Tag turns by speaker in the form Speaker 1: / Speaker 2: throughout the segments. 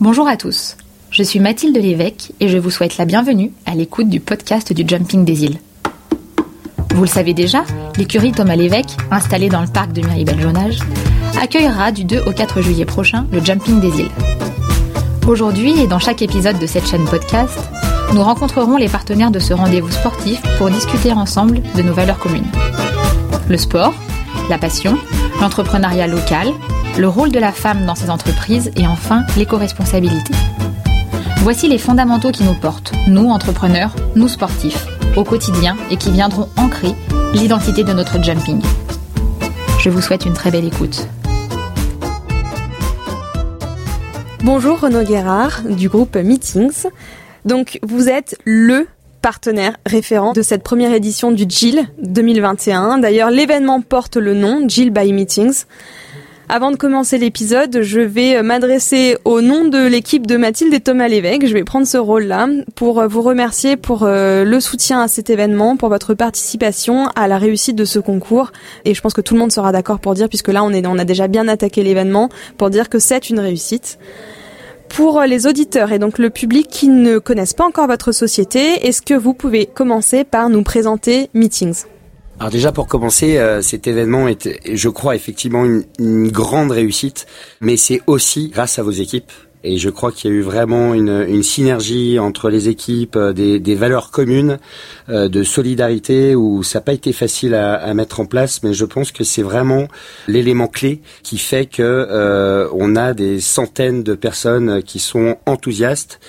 Speaker 1: Bonjour à tous, je suis Mathilde Lévesque et je vous souhaite la bienvenue à l'écoute du podcast du Jumping des îles. Vous le savez déjà, l'écurie Thomas Lévesque, installée dans le parc de Miribel-Jonage, accueillera du 2 au 4 juillet prochain le Jumping des îles. Aujourd'hui et dans chaque épisode de cette chaîne podcast, nous rencontrerons les partenaires de ce rendez-vous sportif pour discuter ensemble de nos valeurs communes. Le sport, la passion, l'entrepreneuriat local, le rôle de la femme dans ces entreprises et enfin l'éco-responsabilité. Voici les fondamentaux qui nous portent, nous entrepreneurs, nous sportifs, au quotidien et qui viendront ancrer l'identité de notre jumping. Je vous souhaite une très belle écoute.
Speaker 2: Bonjour Renaud Guérard du groupe Meetings. Donc vous êtes le partenaire référent de cette première édition du GIL 2021. D'ailleurs l'événement porte le nom GIL by Meetings. Avant de commencer l'épisode, je vais m'adresser au nom de l'équipe de Mathilde et Thomas Lévesque. Je vais prendre ce rôle-là pour vous remercier pour euh, le soutien à cet événement, pour votre participation à la réussite de ce concours. Et je pense que tout le monde sera d'accord pour dire, puisque là on, est, on a déjà bien attaqué l'événement, pour dire que c'est une réussite. Pour les auditeurs et donc le public qui ne connaissent pas encore votre société, est-ce que vous pouvez commencer par nous présenter Meetings?
Speaker 3: Alors déjà pour commencer, euh, cet événement est, je crois, effectivement une, une grande réussite, mais c'est aussi grâce à vos équipes. Et je crois qu'il y a eu vraiment une, une synergie entre les équipes, euh, des, des valeurs communes, euh, de solidarité, où ça n'a pas été facile à, à, mettre en place, mais je pense que c'est vraiment l'élément clé qui fait que euh, on a des centaines de personnes qui sont enthousiastes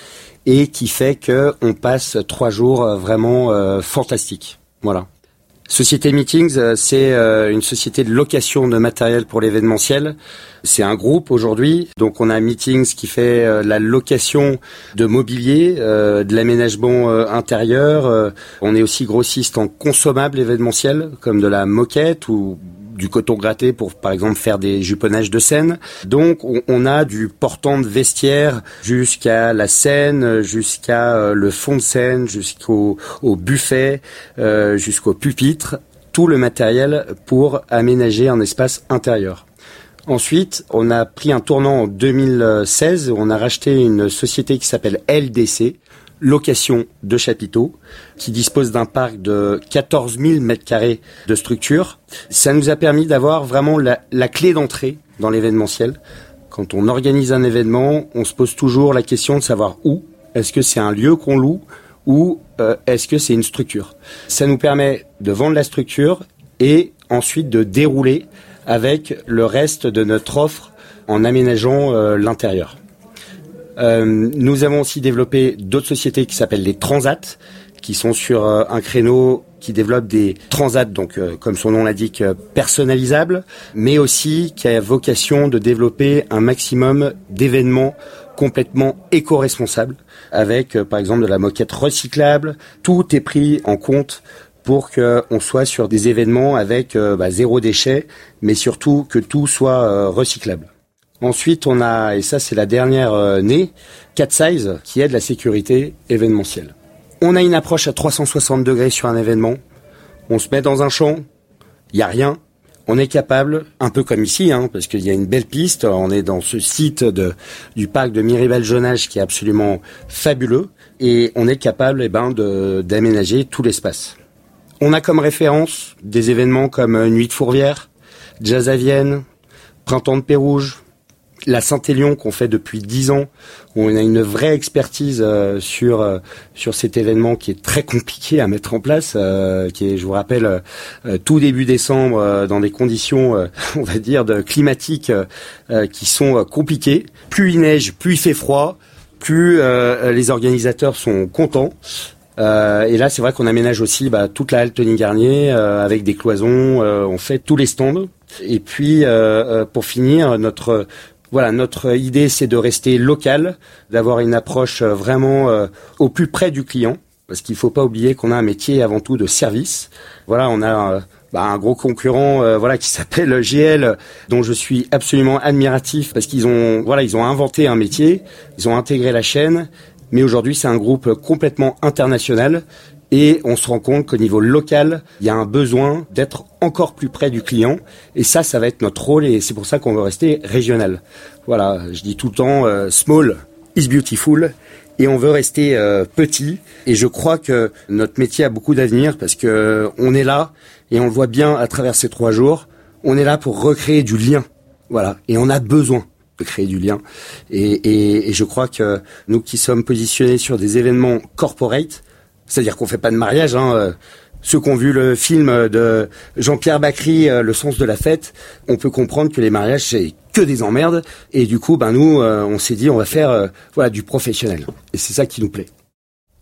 Speaker 3: et qui fait que on passe trois jours vraiment fantastiques. Voilà. Société Meetings, euh, c'est euh, une société de location de matériel pour l'événementiel. C'est un groupe aujourd'hui, donc on a Meetings qui fait euh, la location de mobilier, de l'aménagement intérieur. On est aussi grossiste en consommables événementiels, comme de la moquette ou du coton gratté pour par exemple faire des juponnages de scène. Donc on, a du portant de vestiaire jusqu'à la scène, jusqu'à euh, le fond de scène, jusqu'au au buffet, euh, jusqu'au pupitre, tout le matériel pour aménager un espace intérieur. Ensuite, on a pris un tournant en 2016 on a racheté une société qui s'appelle LDC, location de chapiteaux, qui dispose d'un parc de 14 000 mètres carrés de structure. Ça nous a permis d'avoir vraiment la, clé d'entrée dans l'événementiel. Quand on organise un événement, on se pose toujours la question de savoir où. Est-ce que c'est un lieu qu'on loue ou euh, est-ce que c'est une structure? Ça nous permet de vendre la structure et ensuite de dérouler avec le reste de notre offre en aménageant euh, l'intérieur. Euh, nous avons aussi développé d'autres sociétés qui s'appellent les Transats, qui sont sur euh, un créneau qui développe des transats, donc euh, comme son nom l'indique, personnalisables, mais aussi qui a vocation de développer un maximum d'événements complètement éco-responsables, avec par exemple de la moquette recyclable. Tout est pris en compte pour qu'on soit sur des événements avec bah, zéro déchet, mais surtout que tout soit recyclable. Ensuite, on a, et ça c'est la dernière euh, née, Cat Size, qui est de la sécurité événementielle. On a une approche à 360 degrés sur un événement. On se met dans un champ, il n'y a rien. On est capable, un peu comme ici, hein, parce qu'il y a une belle piste, on est dans ce site de, du parc de Miribel-Jonage qui est absolument fabuleux, et on est capable eh ben, d'aménager tout l'espace. On a comme référence des événements comme Nuit de Fourvière, Jazz à Vienne, Printemps de Pérouge, la Saint-Élion qu'on fait depuis dix ans, où on a une vraie expertise euh, sur euh, sur cet événement qui est très compliqué à mettre en place, euh, qui est, je vous rappelle, tout début décembre dans des conditions, on va dire, de climatiques qui sont compliquées. Plus il neige, plus il fait froid, plus les organisateurs sont contents. et là, c'est vrai qu'on aménage aussi bah, toute la halle Tony Garnier avec des cloisons. on fait tous les stands. Et puis, pour finir, notre voilà, notre idée, c'est de rester local, d'avoir une approche euh, vraiment euh, au plus près du client, parce qu'il ne faut pas oublier qu'on a un métier avant tout de service. Voilà, on a euh, bah, un gros concurrent, voilà, qui s'appelle GL, dont je suis absolument admiratif, parce qu'ils ont, inventé un métier, ils ont intégré la chaîne, mais aujourd'hui, c'est un groupe complètement international et on se rend compte qu'au niveau local, il y a un besoin d'être encore plus près du client. Et ça, ça va être notre rôle et c'est pour ça qu'on veut rester régional. Voilà, je dis tout le temps euh, small is beautiful et on veut rester petit. Et je crois que notre métier a beaucoup d'avenir parce que on est là et on le voit bien à travers ces trois jours. On est là pour recréer du lien, voilà. Et on a besoin de créer du lien. Et, et, je crois que nous qui sommes positionnés sur des événements corporate, c'est-à-dire qu'on fait pas de mariage, hein, euh, ceux qui ont vu le film de Jean-Pierre Bacry, euh, Le sens de la fête, on peut comprendre que les mariages c'est que des emmerdes. Et du coup, ben nous, euh, on s'est dit, on va faire voilà du professionnel. Et c'est ça qui nous plaît.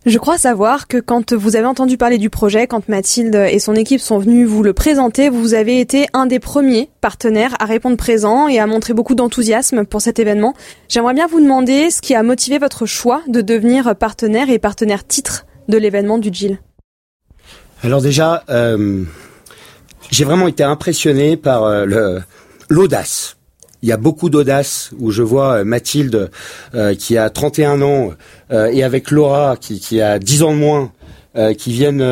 Speaker 2: Je crois savoir que quand vous avez entendu parler du projet, quand Mathilde et son équipe sont venus vous le présenter, vous avez été un des premiers partenaires à répondre présent et à montrer beaucoup d'enthousiasme pour cet événement. J'aimerais bien vous demander ce qui a motivé votre choix de devenir partenaire et partenaire titre de l'événement du GIL.
Speaker 3: Alors déjà, euh, j'ai vraiment été impressionné par euh, l'audace il y a beaucoup d'audace où je vois euh, Mathilde qui a 31 ans et avec Laura qui, qui, a 10 ans de moins qui viennent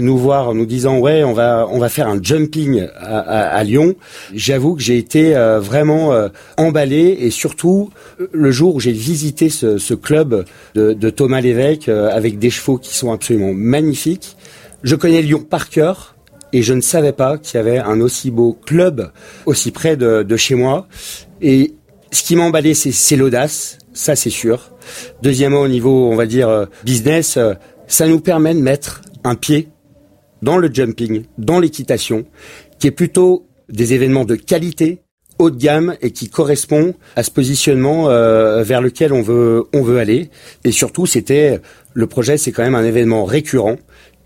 Speaker 3: nous voir en nous disant ouais on va on va faire un jumping à, à, Lyon. J'avoue que j'ai été vraiment emballé et surtout le jour où j'ai visité ce, ce club de, de, Thomas Lévesque avec des chevaux qui sont absolument magnifiques. Je connais Lyon par cœur et je ne savais pas qu'il y avait un aussi beau club aussi près de, chez moi. Et ce qui m'a emballé, c'est l'audace, ça c'est sûr. Deuxièmement, au niveau, on va dire, euh, business, euh, ça nous permet de mettre un pied dans le jumping, dans l'équitation, qui est plutôt des événements de qualité, haut de gamme et qui correspond à ce positionnement euh, vers lequel on veut on veut aller. Et surtout, c'était le projet, c'est quand même un événement récurrent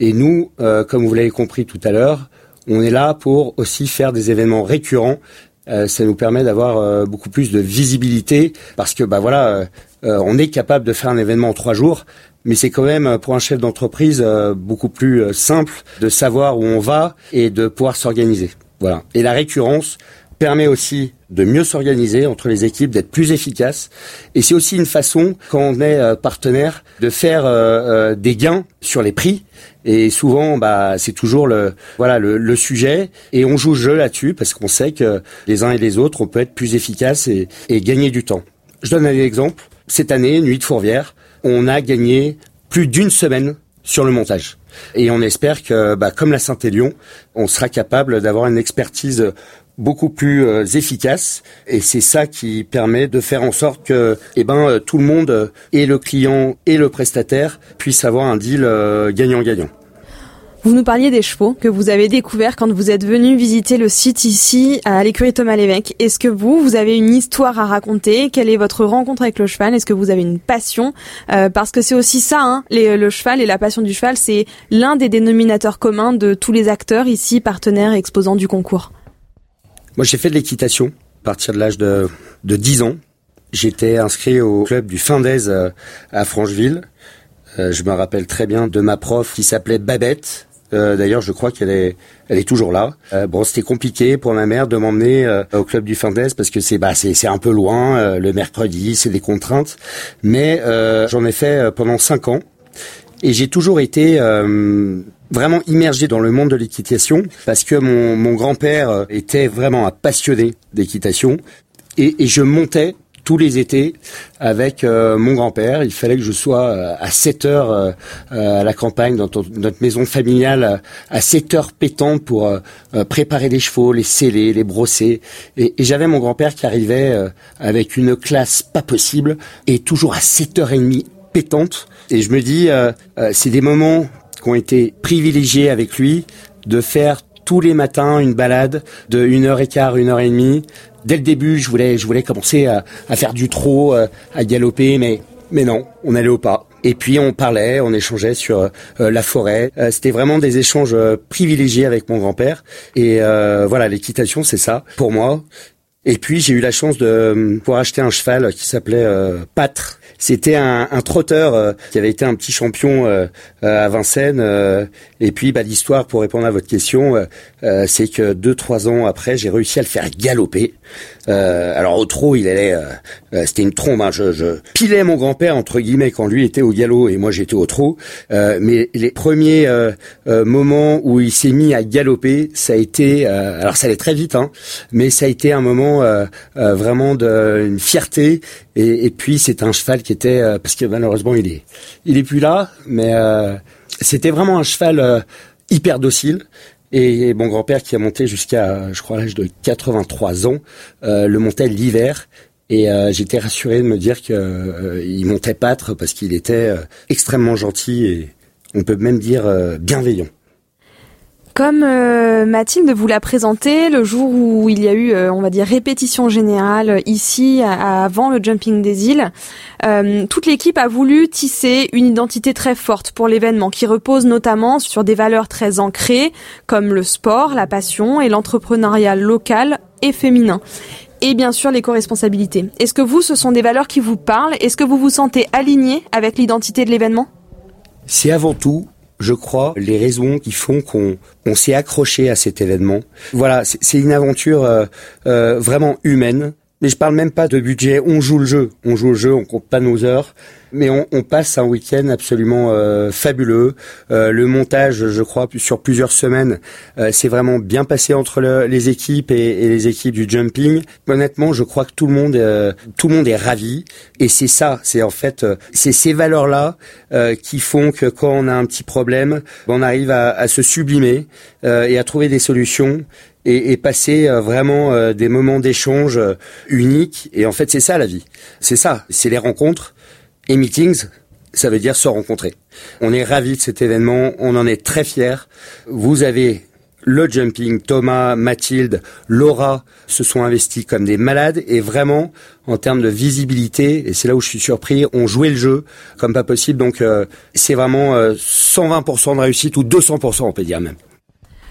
Speaker 3: et nous, euh, comme vous l'avez compris tout à l'heure, on est là pour aussi faire des événements récurrents. Euh, ça nous permet d'avoir euh, beaucoup plus de visibilité parce que bah voilà, on est capable de faire un événement en trois jours, mais c'est quand même pour un chef d'entreprise beaucoup plus simple de savoir où on va et de pouvoir s'organiser. Voilà. Et la récurrence, permet aussi de mieux s'organiser entre les équipes, d'être plus efficace. Et c'est aussi une façon, quand on est euh, partenaire, de faire euh, euh, des gains sur les prix. Et souvent, bah, c'est toujours le voilà le, sujet. Et on joue le jeu là-dessus parce qu'on sait que les uns et les autres, on peut être plus efficace et, et gagner du temps. Je donne un exemple. Cette année, Nuit de Fourvière, on a gagné plus d'une semaine sur le montage. Et on espère que, bah, comme la Saint-Élion, on sera capable d'avoir une expertise beaucoup plus euh, efficace et c'est ça qui permet de faire en sorte que eh ben euh, tout le monde euh, et le client et le prestataire puissent avoir un deal gagnant-gagnant.
Speaker 2: Vous nous parliez des chevaux que vous avez découverts quand vous êtes venu visiter le site ici à l'écurie Thomas Lévesque. Est-ce que vous, vous avez une histoire à raconter? Quelle est votre rencontre avec le cheval? Est-ce que vous avez une passion? Parce que c'est aussi ça, hein, le cheval et la passion du cheval, c'est l'un des dénominateurs communs de tous les acteurs ici, partenaires et exposants du concours.
Speaker 3: Moi, j'ai fait de l'équitation à partir de l'âge de, de 10 ans. J'étais inscrit au club du Fin d'Aise euh, à Francheville. Euh, je me rappelle très bien de ma prof qui s'appelait Babette. Euh, D'ailleurs, je crois qu'elle est, elle est toujours là. Euh, bon, c'était compliqué pour ma mère de m'emmener euh, au club du Fin d'Aise parce que c'est, bah, c'est, un peu loin. le mercredi, c'est des contraintes. Mais j'en ai fait pendant cinq ans et j'ai toujours été vraiment immergé dans le monde de l'équitation parce que mon, mon grand-père était vraiment un passionné d'équitation et, je montais tous les étés avec euh, mon grand-père. Il fallait que je sois euh, à 7 heures à la campagne, dans notre maison familiale, à 7 heures pétantes pour préparer les chevaux, les sceller, les brosser. Et, et j'avais mon grand-père qui arrivait avec une classe pas possible et toujours à 7h30 pétante. Et je me dis, c'est des moments qui ont été privilégiés avec lui de faire tous les matins une balade de une heure et quart, une heure et demie. Dès le début, je voulais, je voulais commencer à, faire du trot, euh, à galoper, mais mais non, on allait au pas. Et puis on parlait, on échangeait sur euh, la forêt. Euh, c'était vraiment des échanges privilégiés avec mon grand-père. Et voilà, l'équitation, c'est ça pour moi. Et puis j'ai eu la chance de pouvoir acheter un cheval qui s'appelait Pâtre c'était un, un, trotteur euh, qui avait été un petit champion euh, euh, à Vincennes. et puis, bah, l'histoire, pour répondre à votre question, c'est que deux, trois ans après, j'ai réussi à le faire galoper. Euh, alors au trot, il allait, euh, euh, c'était une trombe. Hein, je, je, pilais mon grand-père entre guillemets quand lui était au galop et moi j'étais au trot. mais les premiers moments où il s'est mis à galoper, ça a été, alors ça allait très vite, hein, mais ça a été un moment vraiment d'une fierté. Et, puis c'est un cheval qui était, parce que malheureusement il est, il est plus là, mais c'était vraiment un cheval hyper docile. Et mon grand-père qui a monté jusqu'à, je crois, l'âge de 83 ans, euh, le montait l'hiver. Et euh, j'étais rassuré de me dire qu'il euh, il montait pâtre parce qu'il était extrêmement gentil et on peut même dire bienveillant.
Speaker 2: Comme euh, Mathilde vous l'a présenté le jour où il y a eu, euh, on va dire, répétition générale ici avant le Jumping des îles, euh, toute l'équipe a voulu tisser une identité très forte pour l'événement qui repose notamment sur des valeurs très ancrées comme le sport, la passion et l'entrepreneuriat local et féminin. Et bien sûr l'éco-responsabilité. Est-ce que vous, ce sont des valeurs qui vous parlent? Est-ce que vous vous sentez aligné avec l'identité de l'événement?
Speaker 3: C'est avant tout je crois, les raisons qui font qu'on on, s'est accroché à cet événement. Voilà, c'est une aventure euh, euh, vraiment humaine. Mais je parle même pas de budget. On joue le jeu, on joue le jeu, on compte pas nos heures mais on, on passe un week-end absolument euh, fabuleux. Euh, le montage, je crois, sur plusieurs semaines, euh, c'est vraiment bien passé entre les équipes et, les équipes du jumping. Honnêtement, je crois que tout le monde, euh, tout le monde est ravi. Et c'est ça, c'est en fait, c'est ces valeurs-là qui font que quand on a un petit problème, on arrive à, à se sublimer et à trouver des solutions et, et passer vraiment des moments d'échange uniques. Et en fait, c'est ça la vie. C'est ça, c'est les rencontres. Et meetings, ça veut dire se rencontrer. On est ravis de cet événement, on en est très fiers. Vous avez le jumping, Thomas, Mathilde, Laura se sont investis comme des malades et vraiment en termes de visibilité, et c'est là où je suis surpris, on jouait le jeu comme pas possible. Donc euh, c'est vraiment 120% euh, de réussite ou 200% on peut dire même.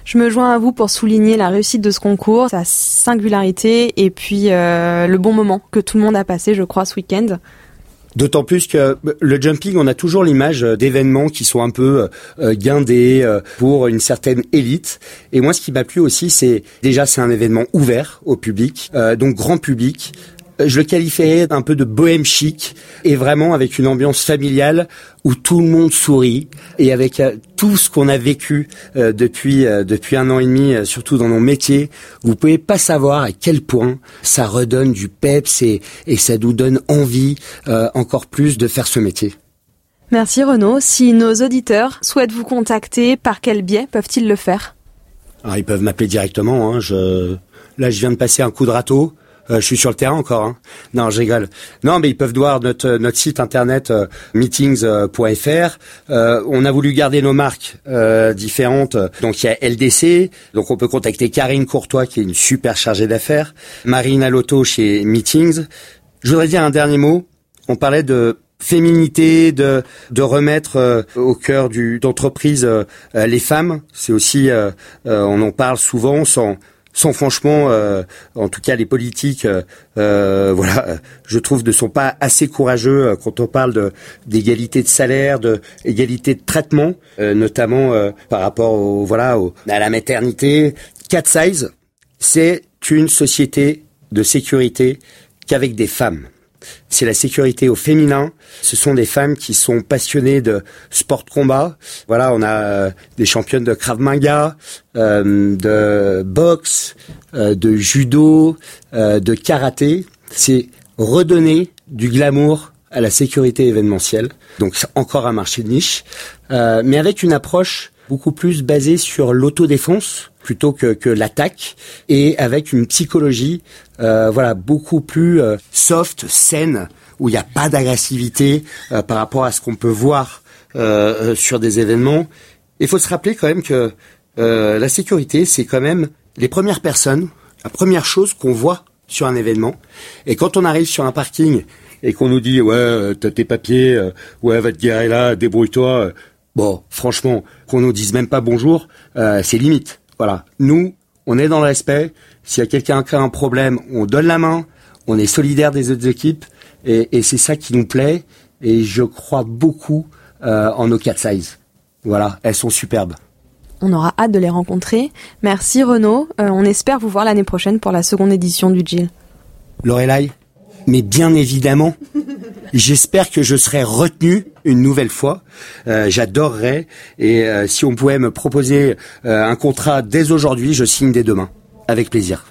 Speaker 2: Je me joins à vous pour souligner la réussite de ce concours, sa singularité et puis euh, le bon moment que tout le monde a passé, je crois, ce week-end.
Speaker 3: D'autant plus que le jumping, on a toujours l'image euh, d'événements qui sont un peu euh, guindés euh, pour une certaine élite. Et moi, ce qui m'a plu aussi, c'est déjà c'est un événement ouvert au public, donc grand public, je le qualifierais d'un peu de bohème chic et vraiment avec une ambiance familiale où tout le monde sourit et avec euh, tout ce qu'on a vécu euh, depuis euh, depuis un an et demi, surtout dans nos métiers, vous pouvez pas savoir à quel point ça redonne du peps et, et ça nous donne envie encore plus de faire ce métier.
Speaker 2: Merci Renaud. Si nos auditeurs souhaitent vous contacter, par quel biais peuvent-ils le faire?
Speaker 3: Ah, Ils peuvent m'appeler directement. Hein. Je... Là, je viens de passer un coup de râteau. Euh, je suis sur le terrain encore. Hein. Non, je rigole. Non, mais ils peuvent voir notre euh, notre site internet euh, meetings.fr. on a voulu garder nos marques différentes. Donc il y a LDC. Donc on peut contacter Karine Courtois qui est une super chargée d'affaires. Marine Alotto chez Meetings. Je voudrais dire un dernier mot. On parlait de féminité, de de remettre au cœur du d'entreprise les femmes. C'est aussi on en parle souvent sans sont franchement, euh, en tout cas les politiques, euh, euh, voilà, je trouve ne sont pas assez courageux quand on parle d'égalité de salaire, de de traitement, notamment par rapport au voilà à la maternité. Cat Size, c'est une société de sécurité qu'avec des femmes c'est la sécurité au féminin. Ce sont des femmes qui sont passionnées de sport de combat. Voilà, on a euh, des championnes de Krav Maga, euh, de boxe, euh, de judo, de karaté. C'est redonner du glamour à la sécurité événementielle. Donc encore un marché de niche, mais avec une approche beaucoup plus basée sur l'autodéfense plutôt que, que l'attaque et avec une psychologie euh, voilà beaucoup plus euh, soft, saine, où il n'y a pas d'agressivité euh, par rapport à ce qu'on peut voir euh, sur des événements. Il faut se rappeler quand même que la sécurité, c'est quand même les premières personnes, la première chose qu'on voit sur un événement. Et quand on arrive sur un parking et qu'on nous dit ouais t'as tes papiers, ouais va te garer là, débrouille-toi. Bon, franchement, qu'on nous dise même pas bonjour, c'est limite. Voilà. Nous, on est dans le respect. S'il y a quelqu'un qui a un problème, on donne la main. On est solidaire des autres équipes. Et, c'est ça qui nous plaît. Et je crois beaucoup euh, en nos 4 size. Voilà. Elles sont superbes.
Speaker 2: On aura hâte de les rencontrer. Merci Renaud. Euh, on espère vous voir l'année prochaine pour la seconde édition du GIL.
Speaker 3: Lorelai, mais bien évidemment, j'espère que je serai retenu une nouvelle fois. Euh, J'adorerais. Et euh, si on pouvait me proposer euh, un contrat dès aujourd'hui, je signe dès demain. Avec plaisir.